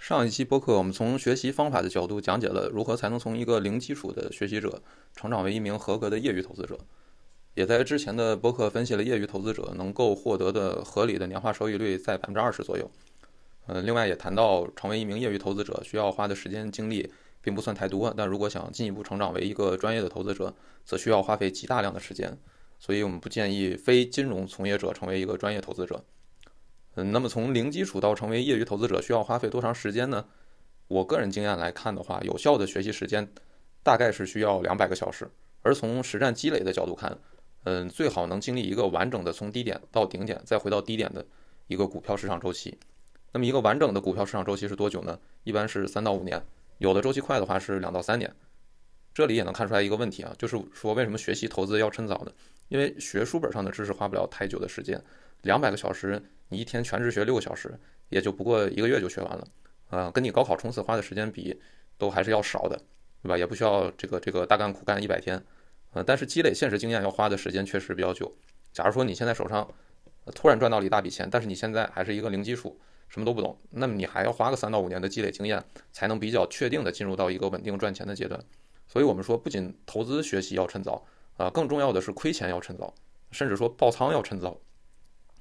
上一期播客，我们从学习方法的角度讲解了如何才能从一个零基础的学习者成长为一名合格的业余投资者，也在之前的播客分析了业余投资者能够获得的合理的年化收益率在百分之二十左右。呃，另外也谈到成为一名业余投资者需要花的时间精力并不算太多，但如果想进一步成长为一个专业的投资者，则需要花费极大量的时间，所以我们不建议非金融从业者成为一个专业投资者。嗯，那么从零基础到成为业余投资者需要花费多长时间呢？我个人经验来看的话，有效的学习时间大概是需要两百个小时。而从实战积累的角度看，嗯，最好能经历一个完整的从低点到顶点再回到低点的一个股票市场周期。那么一个完整的股票市场周期是多久呢？一般是三到五年，有的周期快的话是两到三年。这里也能看出来一个问题啊，就是说为什么学习投资要趁早呢？因为学书本上的知识花不了太久的时间，两百个小时。你一天全职学六个小时，也就不过一个月就学完了，啊，跟你高考冲刺花的时间比，都还是要少的，对吧？也不需要这个这个大干苦干一百天，呃，但是积累现实经验要花的时间确实比较久。假如说你现在手上突然赚到了一大笔钱，但是你现在还是一个零基础，什么都不懂，那么你还要花个三到五年的积累经验，才能比较确定的进入到一个稳定赚钱的阶段。所以我们说，不仅投资学习要趁早，啊，更重要的是亏钱要趁早，甚至说爆仓要趁早。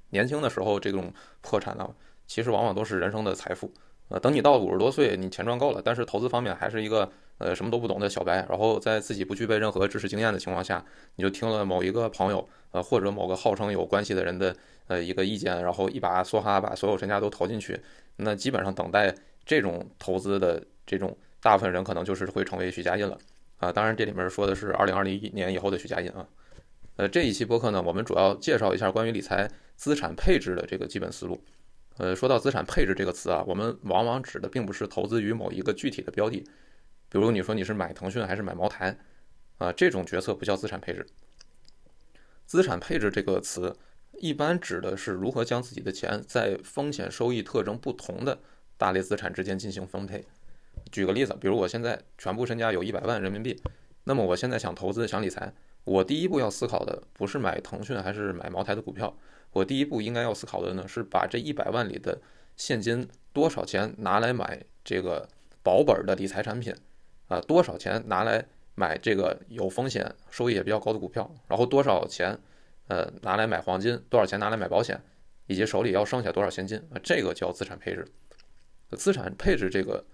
年轻的时候，这种破产呢，其实往往都是人生的财富。呃，等你到五十多岁，你钱赚够了，但是投资方面还是一个呃什么都不懂的小白，然后在自己不具备任何知识经验的情况下，你就听了某一个朋友呃或者某个号称有关系的人的呃一个意见，然后一把梭哈把所有身家都投进去，那基本上等待这种投资的这种大部分人可能就是会成为许家印了啊。当然这里面说的是二零二零年以后的许家印啊。呃，这一期播客呢，我们主要介绍一下关于理财资产配置的这个基本思路。呃，说到资产配置这个词啊，我们往往指的并不是投资于某一个具体的标的，比如你说你是买腾讯还是买茅台，啊，这种决策不叫资产配置。资产配置这个词一般指的是如何将自己的钱在风险收益特征不同的大类资产之间进行分配。举个例子，比如我现在全部身家有一百万人民币，那么我现在想投资想理财。我第一步要思考的不是买腾讯还是买茅台的股票，我第一步应该要思考的呢是把这一百万里的现金多少钱拿来买这个保本的理财产品，啊，多少钱拿来买这个有风险收益也比较高的股票，然后多少钱，呃，拿来买黄金，多少钱拿来买保险，以及手里要剩下多少现金啊，这个叫资产配置。资产配置这个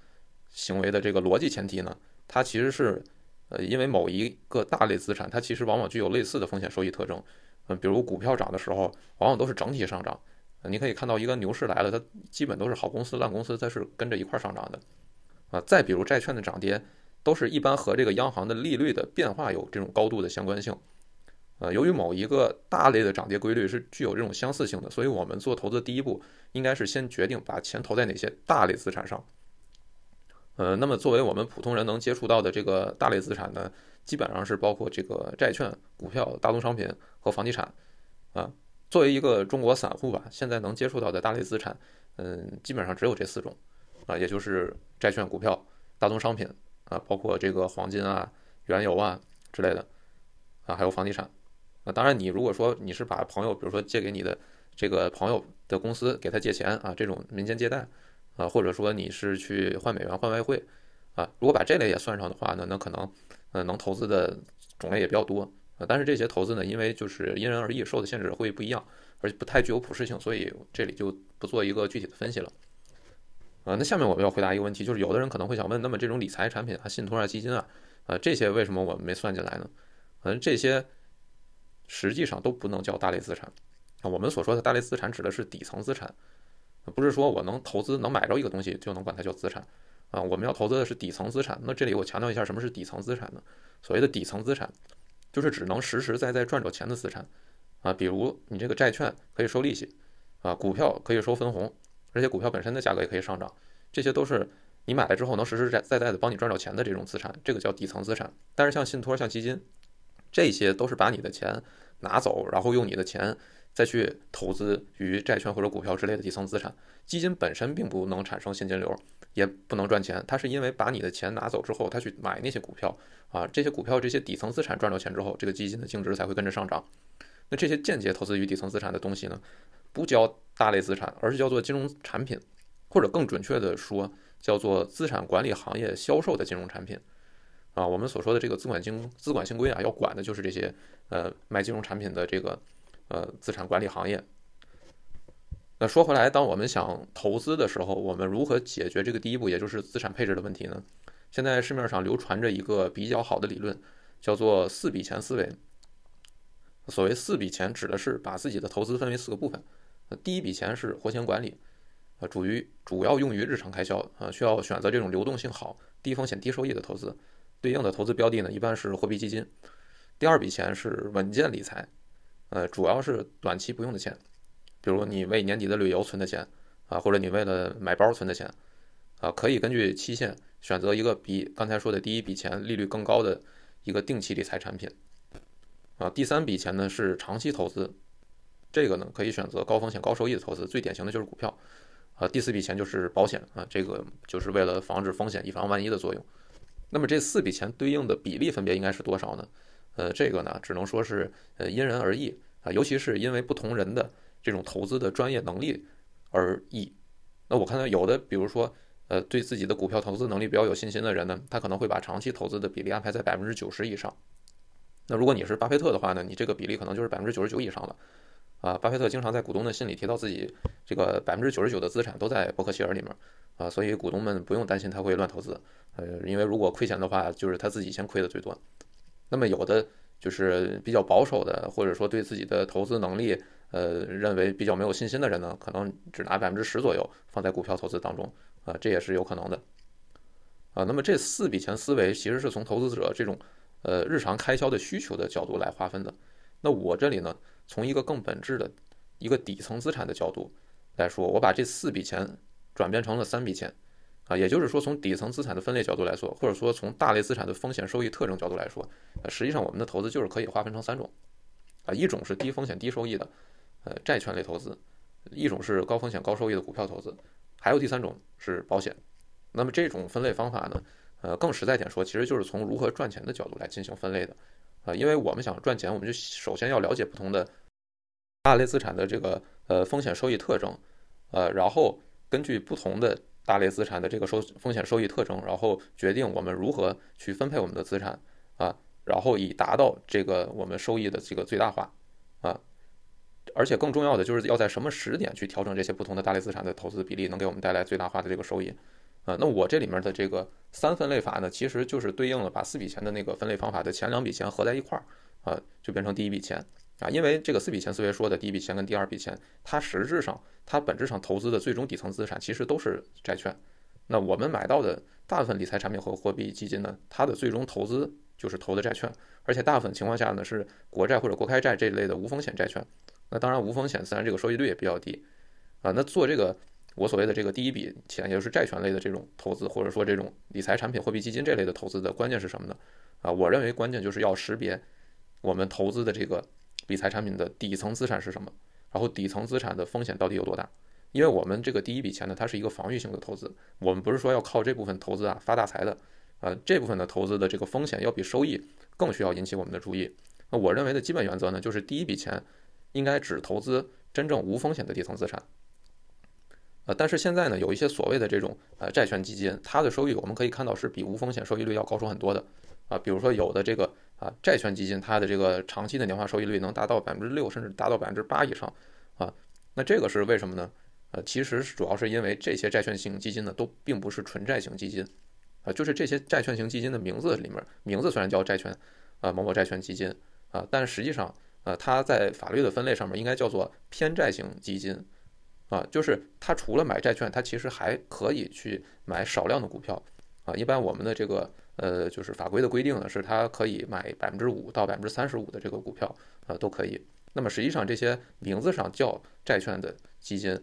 行为的这个逻辑前提呢，它其实是。呃，因为某一个大类资产，它其实往往具有类似的风险收益特征。嗯，比如股票涨的时候，往往都是整体上涨。你可以看到一个牛市来了，它基本都是好公司、烂公司，它是跟着一块上涨的。啊，再比如债券的涨跌，都是一般和这个央行的利率的变化有这种高度的相关性。呃，由于某一个大类的涨跌规律是具有这种相似性的，所以我们做投资第一步应该是先决定把钱投在哪些大类资产上。呃，那么作为我们普通人能接触到的这个大类资产呢，基本上是包括这个债券、股票、大宗商品和房地产。啊，作为一个中国散户吧，现在能接触到的大类资产，嗯，基本上只有这四种，啊，也就是债券、股票、大宗商品，啊，包括这个黄金啊、原油啊之类的，啊，还有房地产。啊，当然你如果说你是把朋友，比如说借给你的这个朋友的公司给他借钱啊，这种民间借贷。啊，或者说你是去换美元换外汇，啊，如果把这类也算上的话呢，那可能，呃，能投资的种类也比较多，啊，但是这些投资呢，因为就是因人而异，受的限制会不一样，而且不太具有普适性，所以这里就不做一个具体的分析了。啊，那下面我们要回答一个问题，就是有的人可能会想问，那么这种理财产品啊，信托啊，基金啊，啊，这些为什么我们没算进来呢？嗯，这些实际上都不能叫大类资产，啊，我们所说的大类资产指的是底层资产。不是说我能投资能买着一个东西就能管它叫资产，啊，我们要投资的是底层资产。那这里我强调一下，什么是底层资产呢？所谓的底层资产，就是只能实实在在赚着钱的资产，啊，比如你这个债券可以收利息，啊，股票可以收分红，而且股票本身的价格也可以上涨，这些都是你买了之后能实实在在的帮你赚着钱的这种资产，这个叫底层资产。但是像信托、像基金，这些都是把你的钱拿走，然后用你的钱。再去投资于债券或者股票之类的底层资产，基金本身并不能产生现金流，也不能赚钱。它是因为把你的钱拿走之后，他去买那些股票啊，这些股票这些底层资产赚到钱之后，这个基金的净值才会跟着上涨。那这些间接投资于底层资产的东西呢，不叫大类资产，而是叫做金融产品，或者更准确的说，叫做资产管理行业销售的金融产品。啊，我们所说的这个资管经资管新规啊，要管的就是这些呃卖金融产品的这个呃资产管理行业。那说回来，当我们想投资的时候，我们如何解决这个第一步，也就是资产配置的问题呢？现在市面上流传着一个比较好的理论，叫做四笔钱思维。所谓四笔钱，指的是把自己的投资分为四个部分。第一笔钱是活钱管理，呃，主于主要用于日常开销，啊，需要选择这种流动性好、低风险低收益的投资。对应的投资标的呢，一般是货币基金。第二笔钱是稳健理财，呃，主要是短期不用的钱，比如你为年底的旅游存的钱啊，或者你为了买包存的钱啊，可以根据期限选择一个比刚才说的第一笔钱利率更高的一个定期理财产品啊。第三笔钱呢是长期投资，这个呢可以选择高风险高收益的投资，最典型的就是股票啊。第四笔钱就是保险啊，这个就是为了防止风险、以防万一的作用。那么这四笔钱对应的比例分别应该是多少呢？呃，这个呢只能说是呃因人而异啊，尤其是因为不同人的这种投资的专业能力而异。那我看到有的，比如说呃对自己的股票投资能力比较有信心的人呢，他可能会把长期投资的比例安排在百分之九十以上。那如果你是巴菲特的话呢，你这个比例可能就是百分之九十九以上了。啊，巴菲特经常在股东的信里提到自己这个百分之九十九的资产都在伯克希尔里面啊，所以股东们不用担心他会乱投资。呃，因为如果亏钱的话，就是他自己先亏的最多。那么有的就是比较保守的，或者说对自己的投资能力，呃，认为比较没有信心的人呢，可能只拿百分之十左右放在股票投资当中，啊，这也是有可能的。啊，那么这四笔钱思维其实是从投资者这种呃日常开销的需求的角度来划分的。那我这里呢，从一个更本质的一个底层资产的角度来说，我把这四笔钱转变成了三笔钱。啊，也就是说，从底层资产的分类角度来说，或者说从大类资产的风险收益特征角度来说，呃，实际上我们的投资就是可以划分成三种，啊，一种是低风险低收益的，呃，债券类投资，一种是高风险高收益的股票投资，还有第三种是保险。那么这种分类方法呢，呃，更实在点说，其实就是从如何赚钱的角度来进行分类的，啊，因为我们想赚钱，我们就首先要了解不同的大类资产的这个呃风险收益特征，呃，然后根据不同的。大类资产的这个收风险收益特征，然后决定我们如何去分配我们的资产啊，然后以达到这个我们收益的这个最大化啊，而且更重要的就是要在什么时点去调整这些不同的大类资产的投资比例，能给我们带来最大化的这个收益啊。那我这里面的这个三分类法呢，其实就是对应了把四笔钱的那个分类方法的前两笔钱合在一块儿啊，就变成第一笔钱。啊，因为这个四笔钱思维说的第一笔钱跟第二笔钱，它实质上它本质上投资的最终底层资产其实都是债券。那我们买到的大部分理财产品和货币基金呢，它的最终投资就是投的债券，而且大部分情况下呢是国债或者国开债这一类的无风险债券。那当然无风险，自然这个收益率也比较低。啊，那做这个我所谓的这个第一笔钱，也就是债权类的这种投资，或者说这种理财产品、货币基金这类的投资的关键是什么呢？啊，我认为关键就是要识别我们投资的这个。理财产品的底层资产是什么？然后底层资产的风险到底有多大？因为我们这个第一笔钱呢，它是一个防御性的投资，我们不是说要靠这部分投资啊发大财的，呃，这部分的投资的这个风险要比收益更需要引起我们的注意。那我认为的基本原则呢，就是第一笔钱应该只投资真正无风险的底层资产。呃，但是现在呢，有一些所谓的这种呃债券基金，它的收益我们可以看到是比无风险收益率要高出很多的啊，比如说有的这个。啊，债券基金它的这个长期的年化收益率能达到百分之六，甚至达到百分之八以上，啊，那这个是为什么呢？呃，其实主要是因为这些债券型基金呢，都并不是纯债型基金，啊，就是这些债券型基金的名字里面，名字虽然叫债券，啊，某某债券基金，啊，但实际上，呃，它在法律的分类上面应该叫做偏债型基金，啊，就是它除了买债券，它其实还可以去买少量的股票，啊，一般我们的这个。呃，就是法规的规定呢，是它可以买百分之五到百分之三十五的这个股票啊，都可以。那么实际上，这些名字上叫债券的基金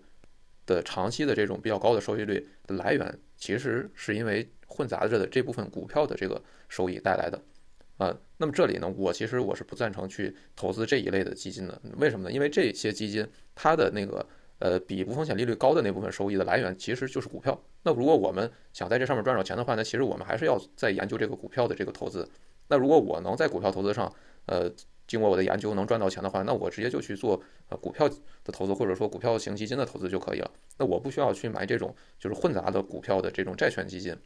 的长期的这种比较高的收益率的来源，其实是因为混杂着的这部分股票的这个收益带来的啊。那么这里呢，我其实我是不赞成去投资这一类的基金的。为什么呢？因为这些基金它的那个。呃，比无风险利率高的那部分收益的来源其实就是股票。那如果我们想在这上面赚着钱的话，那其实我们还是要再研究这个股票的这个投资。那如果我能在股票投资上，呃，经过我的研究能赚到钱的话，那我直接就去做呃股票的投资，或者说股票型基金的投资就可以了。那我不需要去买这种就是混杂的股票的这种债券基金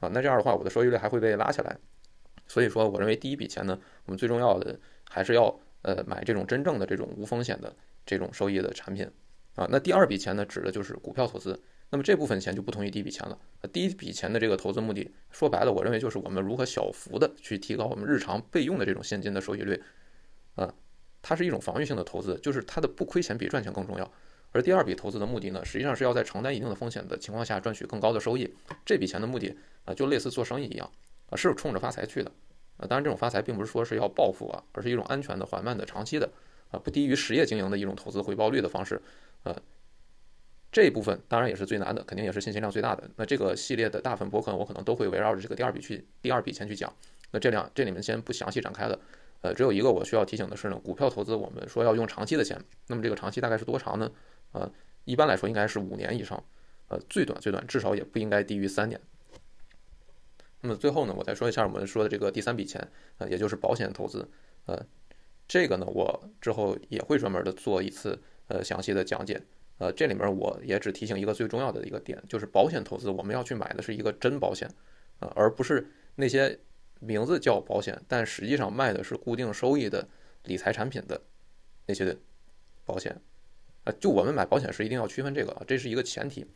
啊。那这样的话，我的收益率还会被拉起来。所以说，我认为第一笔钱呢，我们最重要的还是要呃买这种真正的这种无风险的这种收益的产品啊。那第二笔钱呢，指的就是股票投资。那么这部分钱就不同于第一笔钱了。第一笔钱的这个投资目的，说白了，我认为就是我们如何小幅的去提高我们日常备用的这种现金的收益率。啊，它是一种防御性的投资，就是它的不亏钱比赚钱更重要。而第二笔投资的目的呢，实际上是要在承担一定的风险的情况下赚取更高的收益。这笔钱的目的啊，就类似做生意一样啊，是冲着发财去的啊。当然，这种发财并不是说是要暴富啊，而是一种安全的、缓慢的、长期的啊，不低于实业经营的一种投资回报率的方式。呃，这一部分当然也是最难的，肯定也是信息量最大的。那这个系列的大部分博客，我可能都会围绕着这个第二笔去第二笔钱去讲。那这两这里面先不详细展开了。呃，只有一个我需要提醒的是呢，股票投资我们说要用长期的钱，那么这个长期大概是多长呢？呃，一般来说应该是五年以上，呃，最短最短至少也不应该低于三年。那么最后呢，我再说一下我们说的这个第三笔钱，呃，也就是保险投资，呃，这个呢我之后也会专门的做一次呃详细的讲解，呃，这里面我也只提醒一个最重要的一个点，就是保险投资我们要去买的是一个真保险，呃，而不是那些。名字叫保险，但实际上卖的是固定收益的理财产品的那些保险啊。就我们买保险时一定要区分这个啊，这是一个前提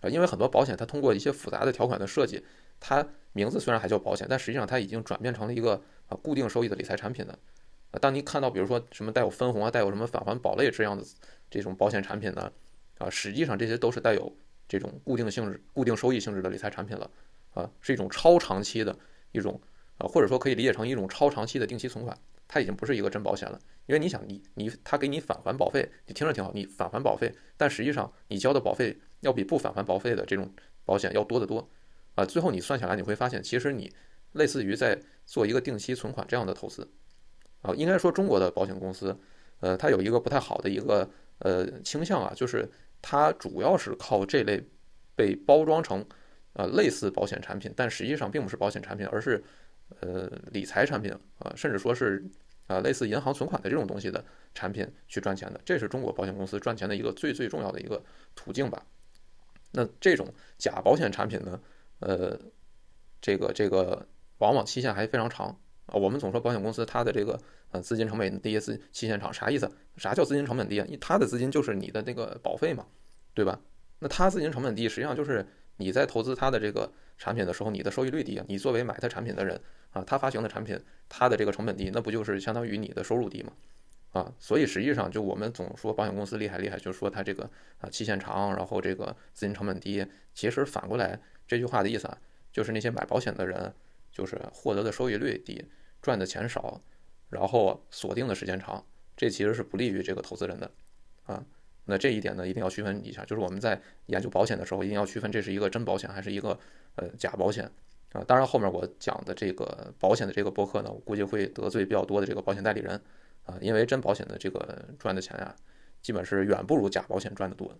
啊。因为很多保险它通过一些复杂的条款的设计，它名字虽然还叫保险，但实际上它已经转变成了一个啊固定收益的理财产品的啊。当你看到比如说什么带有分红啊、带有什么返还保类这样的这种保险产品呢啊，实际上这些都是带有这种固定性质、固定收益性质的理财产品了啊，是一种超长期的一种。啊，或者说可以理解成一种超长期的定期存款，它已经不是一个真保险了。因为你想，你你他给你返还保费，你听着挺好，你返还保费，但实际上你交的保费要比不返还保费的这种保险要多得多。啊，最后你算下来你会发现，其实你类似于在做一个定期存款这样的投资。啊，应该说中国的保险公司，呃，它有一个不太好的一个呃倾向啊，就是它主要是靠这类被包装成呃类似保险产品，但实际上并不是保险产品，而是。呃，理财产品啊，甚至说是啊，类似银行存款的这种东西的产品去赚钱的，这是中国保险公司赚钱的一个最最重要的一个途径吧。那这种假保险产品呢，呃，这个这个往往期限还非常长啊。我们总说保险公司它的这个呃资金成本低，资期限长，啥意思？啥叫资金成本低啊？它的资金就是你的那个保费嘛，对吧？那它资金成本低，实际上就是你在投资它的这个产品的时候，你的收益率低啊。你作为买它产品的人。啊，他发行的产品，它的这个成本低，那不就是相当于你的收入低吗？啊，所以实际上就我们总说保险公司厉害厉害，就是说它这个啊期限长，然后这个资金成本低。其实反过来这句话的意思啊，就是那些买保险的人，就是获得的收益率低，赚的钱少，然后锁定的时间长，这其实是不利于这个投资人的。啊，那这一点呢一定要区分一下，就是我们在研究保险的时候，一定要区分这是一个真保险还是一个呃假保险。啊，当然后面我讲的这个保险的这个博客呢，我估计会得罪比较多的这个保险代理人，啊，因为真保险的这个赚的钱啊，基本是远不如假保险赚的多。